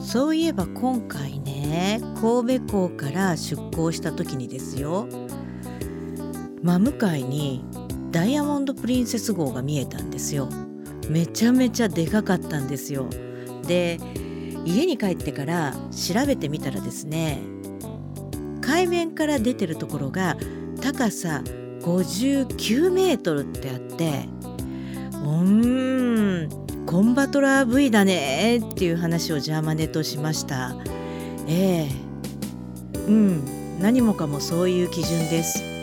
そういえば今回ね神戸港から出港した時にですよ真向かいにダイヤモンド・プリンセス号が見えたんですよ。めちゃめちゃでかかったんですよ。で家に帰ってから調べてみたらですね海面から出てるところが高さ59メートルってあってコンバトラー V だねっていう話をジャーマネとしました。ええ。うん。何もかもそういう基準です。